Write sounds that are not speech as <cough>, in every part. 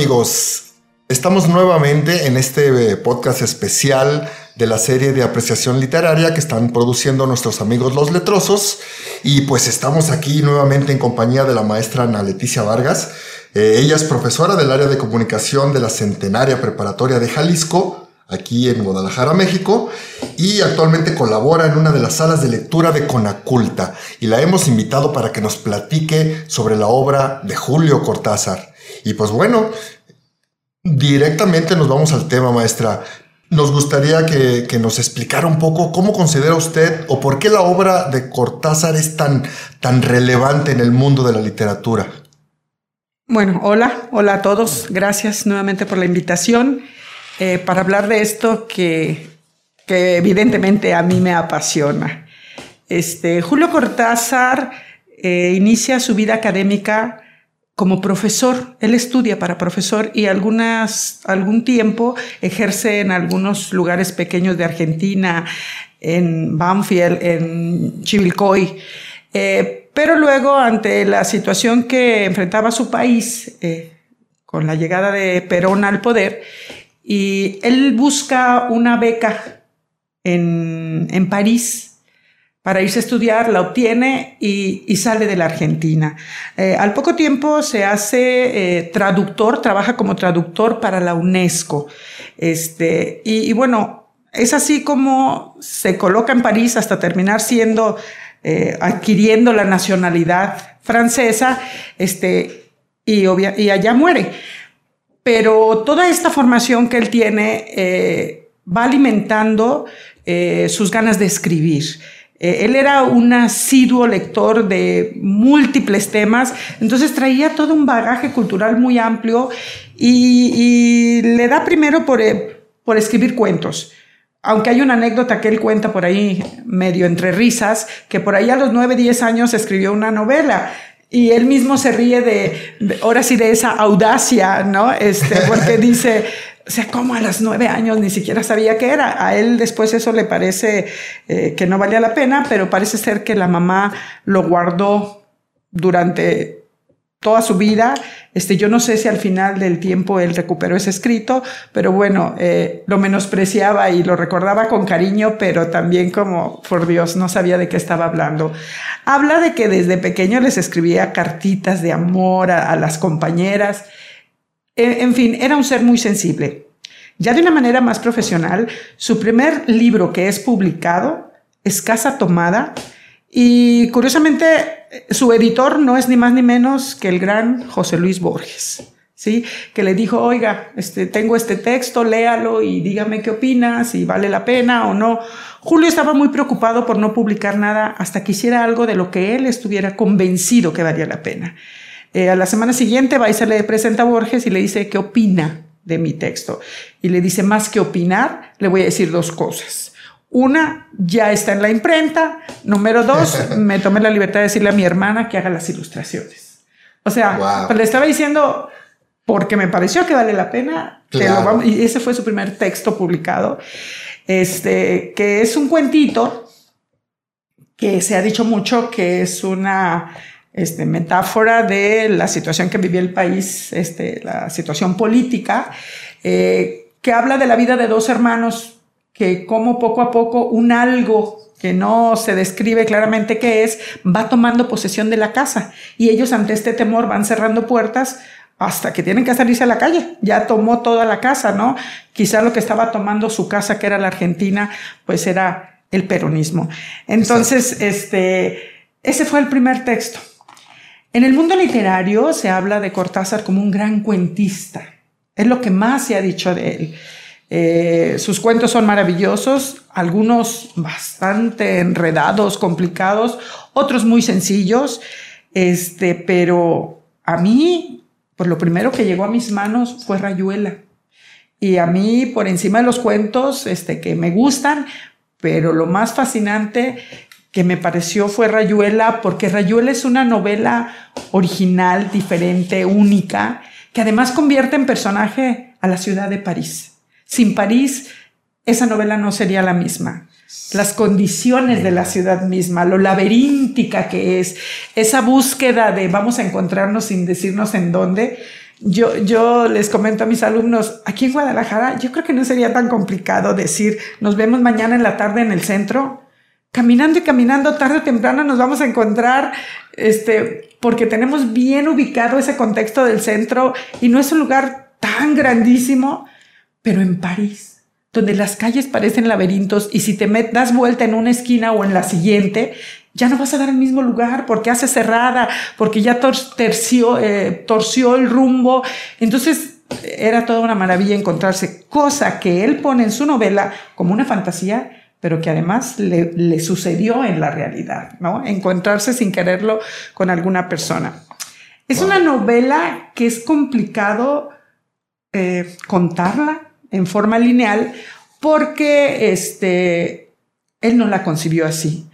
amigos? Estamos nuevamente en este eh, podcast especial de la serie de apreciación literaria que están produciendo nuestros amigos los letrosos y pues estamos aquí nuevamente en compañía de la maestra Ana Leticia Vargas. Eh, ella es profesora del área de comunicación de la Centenaria Preparatoria de Jalisco, aquí en Guadalajara, México, y actualmente colabora en una de las salas de lectura de Conaculta y la hemos invitado para que nos platique sobre la obra de Julio Cortázar. Y pues bueno, directamente nos vamos al tema, maestra. Nos gustaría que, nos explicara un poco cómo considera usted o por qué la obra de Cortázar es tan, tan relevante en el mundo de la literatura. Bueno, hola, hola a todos. Gracias nuevamente por la invitación eh, para hablar de esto que, que, evidentemente a mí me apasiona. Este, Julio Cortázar eh, inicia su vida académica como profesor, él estudia para profesor y algún tiempo ejerce en algunos lugares pequeños de Argentina, en Banfield, en Chivilcoy. Eh, pero luego, ante la situación que enfrentaba su país eh, con la llegada de Perón al poder, y él busca una beca en París para irse a estudiar, la obtiene y, sale de la Argentina. Eh, al poco tiempo se hace eh, traductor, trabaja como traductor para la UNESCO. Este, y, bueno, es así como se coloca en París hasta terminar siendo, eh, adquiriendo la nacionalidad francesa, este, y, y allá muere. Pero toda esta formación que él tiene va alimentando sus ganas de escribir. Eh, él era un asiduo lector de múltiples temas, entonces traía todo un bagaje cultural muy amplio y, le da primero por, eh, por escribir cuentos aunque hay una anécdota que él cuenta por ahí medio entre risas, que por ahí a los 9, 10 años escribió una novela. Y él mismo se ríe de, ahora sí, de esa audacia, ¿no? Este, porque <laughs> dice, o sea, como a los nueve años ni siquiera sabía qué era. A él después eso le parece eh, que no valía la pena, pero parece ser que la mamá lo guardó durante toda su vida. Este, yo no sé si al final del tiempo él recuperó ese escrito, pero bueno, eh, lo menospreciaba y lo recordaba con cariño, pero también como, por Dios, no sabía de qué estaba hablando. Habla de que desde pequeño les escribía cartitas de amor a las compañeras en fin, era un ser muy sensible. Ya de una manera más profesional, su primer libro que es publicado es Casa Tomada y curiosamente su editor no es ni más ni menos que el gran José Luis Borges. ¿Sí? Que le dijo, oiga, este, tengo este texto, léalo y dígame qué opina, si vale la pena o no. Julio estaba muy preocupado por no publicar nada hasta que hiciera algo de lo que él estuviera convencido que valía la pena. Eh, a la semana siguiente va y se le presenta a Borges y le dice qué opina de mi texto. Y le dice, más que opinar, le voy a decir dos cosas. Una, ya está en la imprenta. Número dos, <laughs> me tomé la libertad de decirle a mi hermana que haga las ilustraciones. O sea, pues le estaba diciendo, porque me pareció que vale la pena. y ese fue su primer texto publicado, este, que es un cuentito que se ha dicho mucho que es una este, metáfora de la situación que vivía el país, este, la situación política, eh, que habla de la vida de dos hermanos, que como poco a poco un algo que no se describe claramente qué es, va tomando posesión de la casa y ellos ante este temor van cerrando puertas hasta que tienen que salirse a la calle. Ya tomó toda la casa, ¿no? Quizá lo que estaba tomando su casa, que era la Argentina, pues era el peronismo. Entonces, este, ese fue el primer texto. En el mundo literario se habla de Cortázar como un gran cuentista. Es lo que más se ha dicho de él. Eh, sus cuentos son maravillosos, algunos bastante enredados, complicados, otros muy sencillos, este, pero a mí, pues lo primero que llegó a mis manos fue Rayuela. Y a mí, por encima de los cuentos este, que me gustan, pero lo más fascinante que me pareció fue Rayuela, porque Rayuela es una novela original, diferente, única, que además convierte en personaje a la ciudad de París. Sin París, esa novela no sería la misma. Las condiciones de la ciudad misma, lo laberíntica que es, esa búsqueda de vamos a encontrarnos sin decirnos en dónde, yo, yo les comento a mis alumnos, aquí en Guadalajara, yo creo que no sería tan complicado decir, nos vemos mañana en la tarde en el centro. Caminando y caminando, tarde o temprano nos vamos a encontrar, este, porque tenemos bien ubicado ese contexto del centro y no es un lugar tan grandísimo, pero en París, donde las calles parecen laberintos y si te das vuelta en una esquina o en la siguiente, ya no vas a dar el mismo lugar porque hace cerrada, porque ya eh, torció el rumbo. Entonces era toda una maravilla encontrarse, cosa que él pone en su novela como una fantasía, pero que además le, sucedió en la realidad, ¿no? Encontrarse sin quererlo con alguna persona. Es una novela que es complicado eh, contarla en forma lineal porque este, él no la concibió así.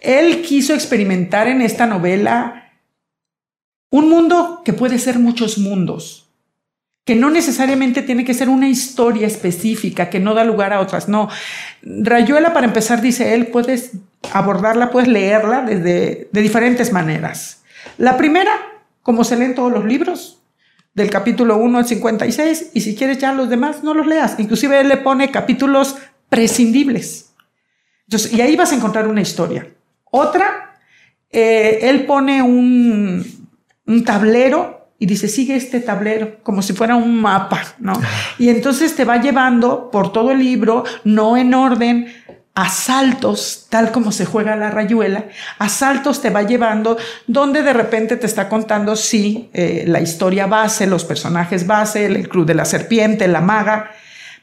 Él quiso experimentar en esta novela un mundo que puede ser muchos mundos, que no necesariamente tiene que ser una historia específica, que no da lugar a otras. No, Rayuela, para empezar, dice él, puedes abordarla, puedes leerla desde, de diferentes maneras. La primera, como se leen todos los libros, del capítulo 1 al 56, y si quieres ya los demás, no los leas. Inclusive él le pone capítulos prescindibles. y ahí vas a encontrar una historia. Otra, eh, él pone un, tablero y dice, sigue este tablero, como si fuera un mapa, ¿no? Y entonces te va llevando por todo el libro, no en orden, a saltos, tal como se juega la rayuela, a saltos te va llevando, donde de repente te está contando, sí, eh, la historia base, los personajes base, el club de la serpiente, la maga,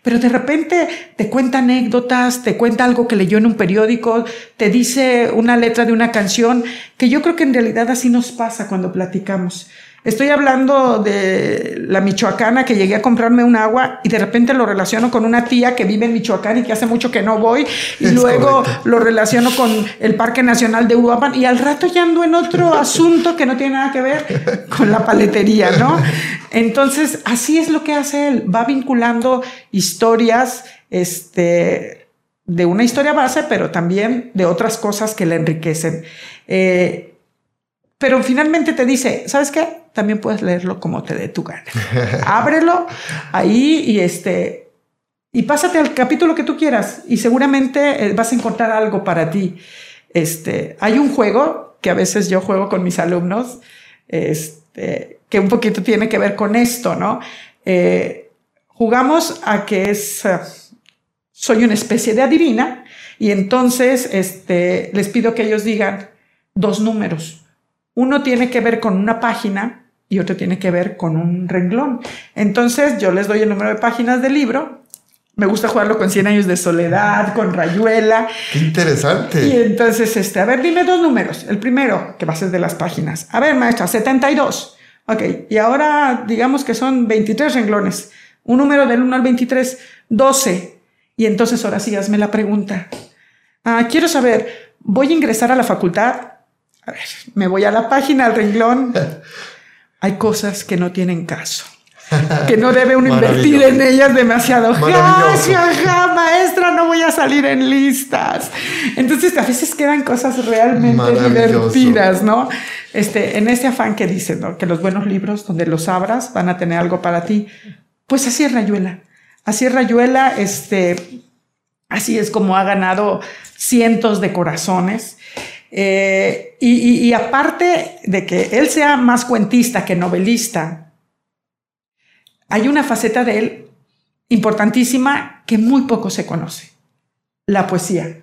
pero de repente te cuenta anécdotas, te cuenta algo que leyó en un periódico, te dice una letra de una canción, que yo creo que en realidad así nos pasa cuando platicamos. Estoy hablando de la michoacana que llegué a comprarme un agua y de repente lo relaciono con una tía que vive en Michoacán y que hace mucho que no voy y luego lo relaciono con el Parque Nacional de Uruapan y al rato ya ando en otro <laughs> asunto que no tiene nada que ver con la paletería, ¿no? Entonces, así es lo que hace él, va vinculando historias, este, de una historia base, pero también de otras cosas que le enriquecen. Eh, pero finalmente te dice, ¿sabes qué? También puedes leerlo como te dé tu gana. <laughs> Ábrelo ahí y este y pásate al capítulo que tú quieras y seguramente eh, vas a encontrar algo para ti. Este, hay un juego que a veces yo juego con mis alumnos, este, que un poquito tiene que ver con esto, ¿no? Eh, jugamos a que es, eh, soy una especie de adivina y entonces este, les pido que ellos digan dos números uno tiene que ver con una página y otro tiene que ver con un renglón. Entonces yo les doy el número de páginas del libro. Me gusta jugarlo con 100 años de soledad, con rayuela. Qué interesante. Y entonces, este, a ver, dime dos números. El primero, que va a ser de las páginas. A ver, maestra, 72. Ok, y ahora digamos que son 23 renglones. Un número del 1 al 23, 12. Y entonces ahora sí, hazme la pregunta. Ah, quiero saber, ¿voy a ingresar a la facultad? A ver, me voy a la página, al renglón. <laughs> Hay cosas que no tienen caso. Que no debe uno <laughs> invertir en ellas demasiado. Maestra, no voy a salir en listas. Entonces, a veces quedan cosas realmente divertidas, ¿no? Este, en ese afán que dicen, ¿no? Que los buenos libros, donde los abras, van a tener algo para ti. Pues así es Rayuela. Así es Rayuela, este, así es como ha ganado cientos de corazones. Eh, y, aparte de que él sea más cuentista que novelista, hay una faceta de él importantísima que muy poco se conoce, la poesía.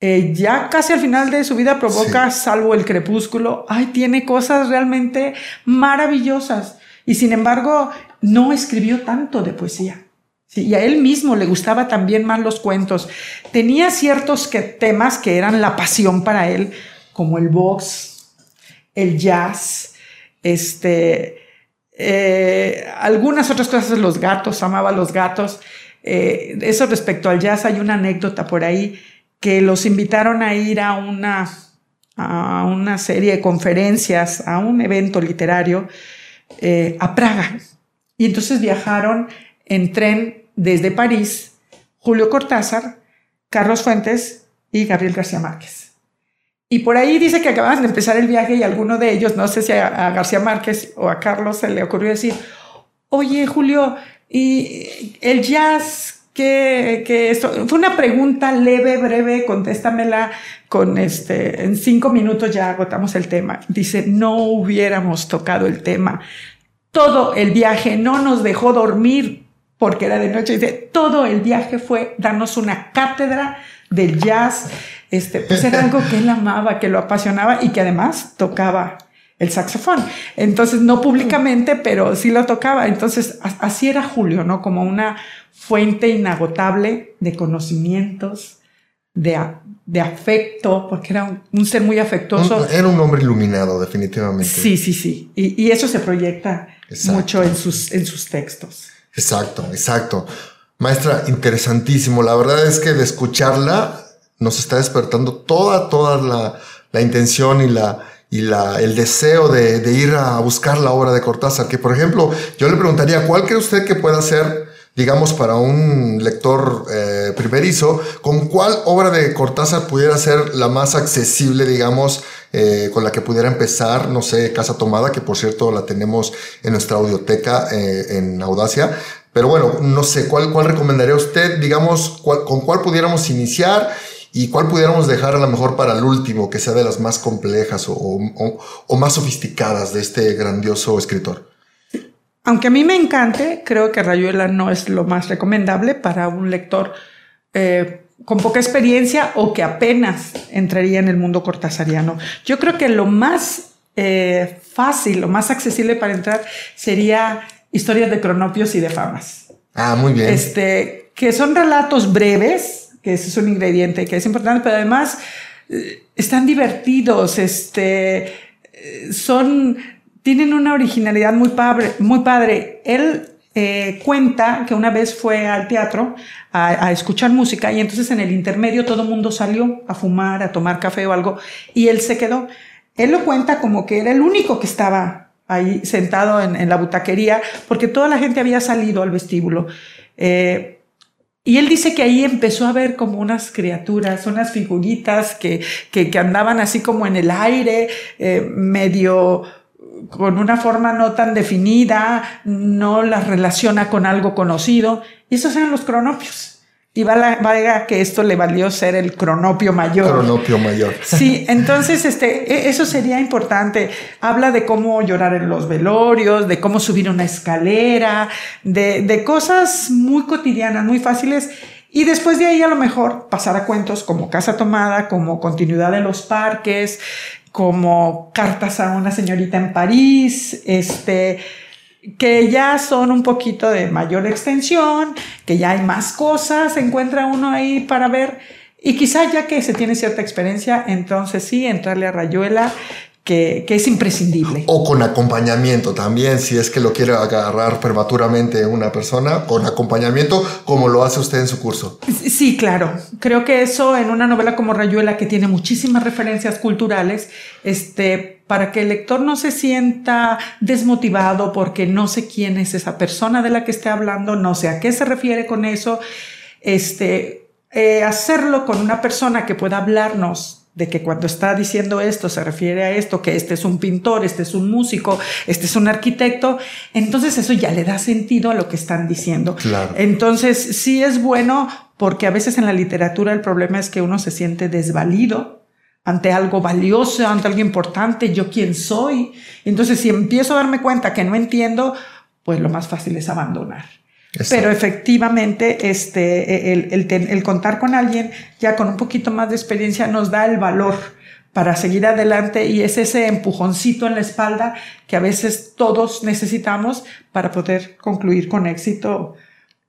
Eh, ya casi al final de su vida provoca, salvo el crepúsculo, ay, tiene cosas realmente maravillosas. Y sin embargo, no escribió tanto de poesía y a él mismo le gustaba también más los cuentos. Tenía ciertos temas que eran la pasión para él, como el box, el jazz, este, eh, algunas otras cosas, los gatos, amaba los gatos. Eh, eso respecto al jazz, hay una anécdota por ahí que los invitaron a ir a una, a una serie de conferencias, a un evento literario eh, a Praga. Y entonces viajaron en tren desde París, Julio Cortázar, Carlos Fuentes y Gabriel García Márquez. Y por ahí dice que acababan de empezar el viaje y alguno de ellos, no sé si a, García Márquez o a Carlos se le ocurrió decir, oye Julio, y el jazz, que, que esto fue una pregunta leve, breve, contéstamela con este, en cinco minutos ya agotamos el tema. Dice, no hubiéramos tocado el tema. Todo el viaje no nos dejó dormir porque era de noche. Dice, todo el viaje fue darnos una cátedra del jazz. Este, pues era algo que él amaba, que lo apasionaba y que además tocaba el saxofón. Entonces, no públicamente, pero sí lo tocaba. Entonces, así era Julio, ¿no? Como una fuente inagotable de conocimientos, de, de afecto, porque era un, ser muy afectuoso. Era un hombre iluminado, definitivamente. Sí, sí, sí. Y, y eso se proyecta mucho en sus, en sus textos. Exacto, exacto. Maestra, interesantísimo. La verdad es que de escucharla nos está despertando toda, toda la, la intención y la, y la, el deseo de, de, ir a buscar la obra de Cortázar. Que, por ejemplo, yo le preguntaría, ¿cuál cree usted que pueda ser, digamos, para un lector eh, primerizo, con cuál obra de Cortázar pudiera ser la más accesible, digamos, eh, con la que pudiera empezar? No sé, Casa Tomada, que por cierto la tenemos en nuestra audioteca eh, en Audacia. Pero bueno, no sé, ¿cuál, cuál recomendaría usted, digamos, con cuál pudiéramos iniciar y cuál pudiéramos dejar a lo mejor para el último, que sea de las más complejas o, más sofisticadas de este grandioso escritor. Aunque a mí me encante, creo que Rayuela no es lo más recomendable para un lector eh, con poca experiencia o que apenas entraría en el mundo cortasariano. Yo creo que lo más eh, fácil, lo más accesible para entrar sería historias de cronopios y de famas. Ah, muy bien. Este, que son relatos breves, que ese es un ingrediente que es importante, pero además eh, están divertidos, este, eh, son, tienen una originalidad muy padre. Muy padre. Él eh, cuenta que una vez fue al teatro a, a, escuchar música y entonces en el intermedio todo el mundo salió a fumar, a tomar café o algo y él se quedó. Él lo cuenta como que era el único que estaba ahí sentado en, en la butaquería porque toda la gente había salido al vestíbulo. Eh, y él dice que ahí empezó a ver como unas criaturas, unas figuritas que, que, que andaban así como en el aire, eh, medio con una forma no tan definida, no las relaciona con algo conocido. Y esos eran los cronopios. Y valga que esto le valió ser el cronopio mayor. Cronopio mayor. Sí, entonces este, e, eso sería importante. Habla de cómo llorar en los velorios, de cómo subir una escalera, de, de cosas muy cotidianas, muy fáciles. Y después de ahí a lo mejor pasar a cuentos como Casa Tomada, como Continuidad de los Parques, como Cartas a una señorita en París, este, que ya son un poquito de mayor extensión, que ya hay más cosas, se encuentra uno ahí para ver. Y quizá ya que se tiene cierta experiencia, entonces sí, entrarle a Rayuela que, que, es imprescindible. O con acompañamiento también, si es que lo quiere agarrar prematuramente una persona, con acompañamiento, como lo hace usted en su curso. Sí, claro. Creo que eso en una novela como Rayuela, que tiene muchísimas referencias culturales, este, para que el lector no se sienta desmotivado porque no sé quién es esa persona de la que esté hablando, no sé a qué se refiere con eso, este, eh, hacerlo con una persona que pueda hablarnos de que cuando está diciendo esto se refiere a esto, que este es un pintor, este es un músico, este es un arquitecto, entonces eso ya le da sentido a lo que están diciendo. Claro. Entonces sí es bueno porque a veces en la literatura el problema es que uno se siente desvalido ante algo valioso, ante algo importante, yo quién soy. Entonces si empiezo a darme cuenta que no entiendo, pues lo más fácil es abandonar. Pero efectivamente, este, el, el, el, contar con alguien ya con un poquito más de experiencia nos da el valor para seguir adelante y es ese empujoncito en la espalda que a veces todos necesitamos para poder concluir con éxito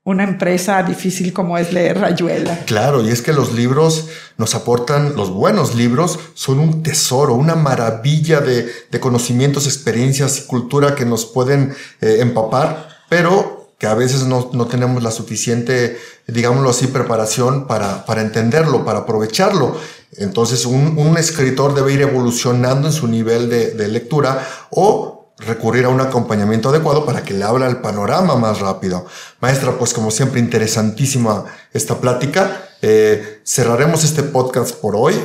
una empresa difícil como es leer Rayuela. Claro, y es que los libros nos aportan, los buenos libros son un tesoro, una maravilla de, de conocimientos, experiencias y cultura que nos pueden eh, empapar, pero a veces no, no, tenemos la suficiente, digámoslo así, preparación para, para entenderlo, para aprovecharlo. Entonces un, un, escritor debe ir evolucionando en su nivel de, de, lectura o recurrir a un acompañamiento adecuado para que le abra el panorama más rápido. Maestra, pues como siempre, interesantísima esta plática. Eh, cerraremos este podcast por hoy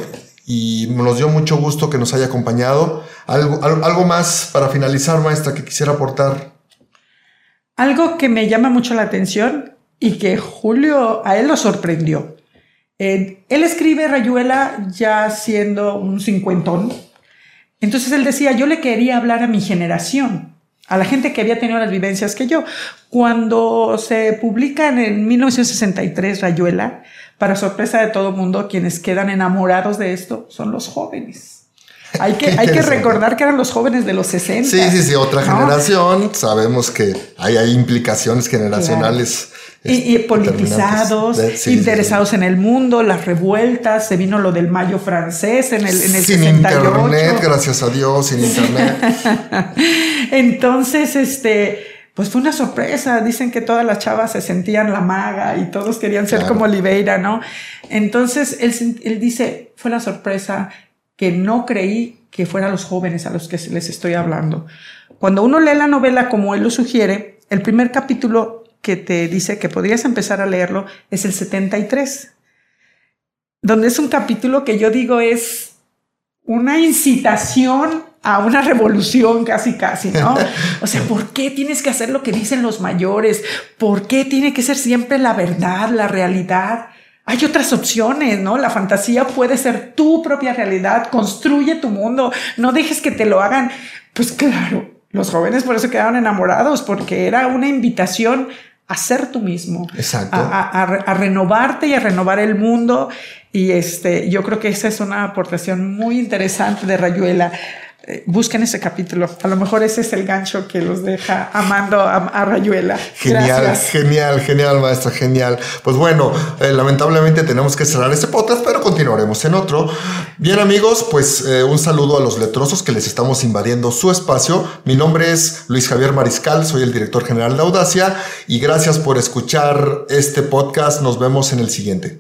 y nos dio mucho gusto que nos haya acompañado. ¿Algo, algo más para finalizar, maestra, que quisiera aportar? Algo que me llama mucho la atención y que Julio a él lo sorprendió. Eh, él escribe Rayuela ya siendo un cincuentón. Entonces él decía, yo le quería hablar a mi generación, a la gente que había tenido las vivencias que yo. Cuando se publica en 1963 Rayuela, para sorpresa de todo mundo, quienes quedan enamorados de esto son los jóvenes. Hay que, hay que recordar que eran los jóvenes de los 60. Sí, sí, sí, otra generación. Sabemos que hay, hay implicaciones generacionales. Y, este, politizados, interesados en el mundo, las revueltas, se vino lo del mayo francés en el, en el sin internet, gracias a Dios, sin internet. <laughs> Entonces, este, pues fue una sorpresa. Dicen que todas las chavas se sentían la maga y todos querían ser como Oliveira, ¿no? Entonces, él, él dice, fue la sorpresa que no creí que fueran los jóvenes a los que les estoy hablando. Cuando uno lee la novela como él lo sugiere, el primer capítulo que te dice que podrías empezar a leerlo es el 73, donde es un capítulo que yo digo es una incitación a una <laughs> revolución casi, casi, ¿no? O sea, ¿por qué tienes que hacer lo que dicen los mayores? ¿Por qué tiene que ser siempre la verdad, la realidad? Hay otras opciones, ¿no? La fantasía puede ser tu propia realidad, construye tu mundo, no dejes que te lo hagan. Pues claro, los jóvenes por eso quedaron enamorados, porque era una invitación a ser tú mismo, Exacto. A, renovarte y a renovar el mundo. Y este, yo creo que esa es una aportación muy interesante de Rayuela. Eh, busquen ese capítulo. A lo mejor ese es el gancho que los deja amando a, Rayuela. Genial, genial, genial, maestra, genial. Pues bueno, eh, lamentablemente tenemos que cerrar este podcast, pero continuaremos en otro. Bien, amigos, pues eh, un saludo a los letrosos que les estamos invadiendo su espacio. Mi nombre es Luis Javier Mariscal, soy el director general de Audacia y gracias por escuchar este podcast. Nos vemos en el siguiente.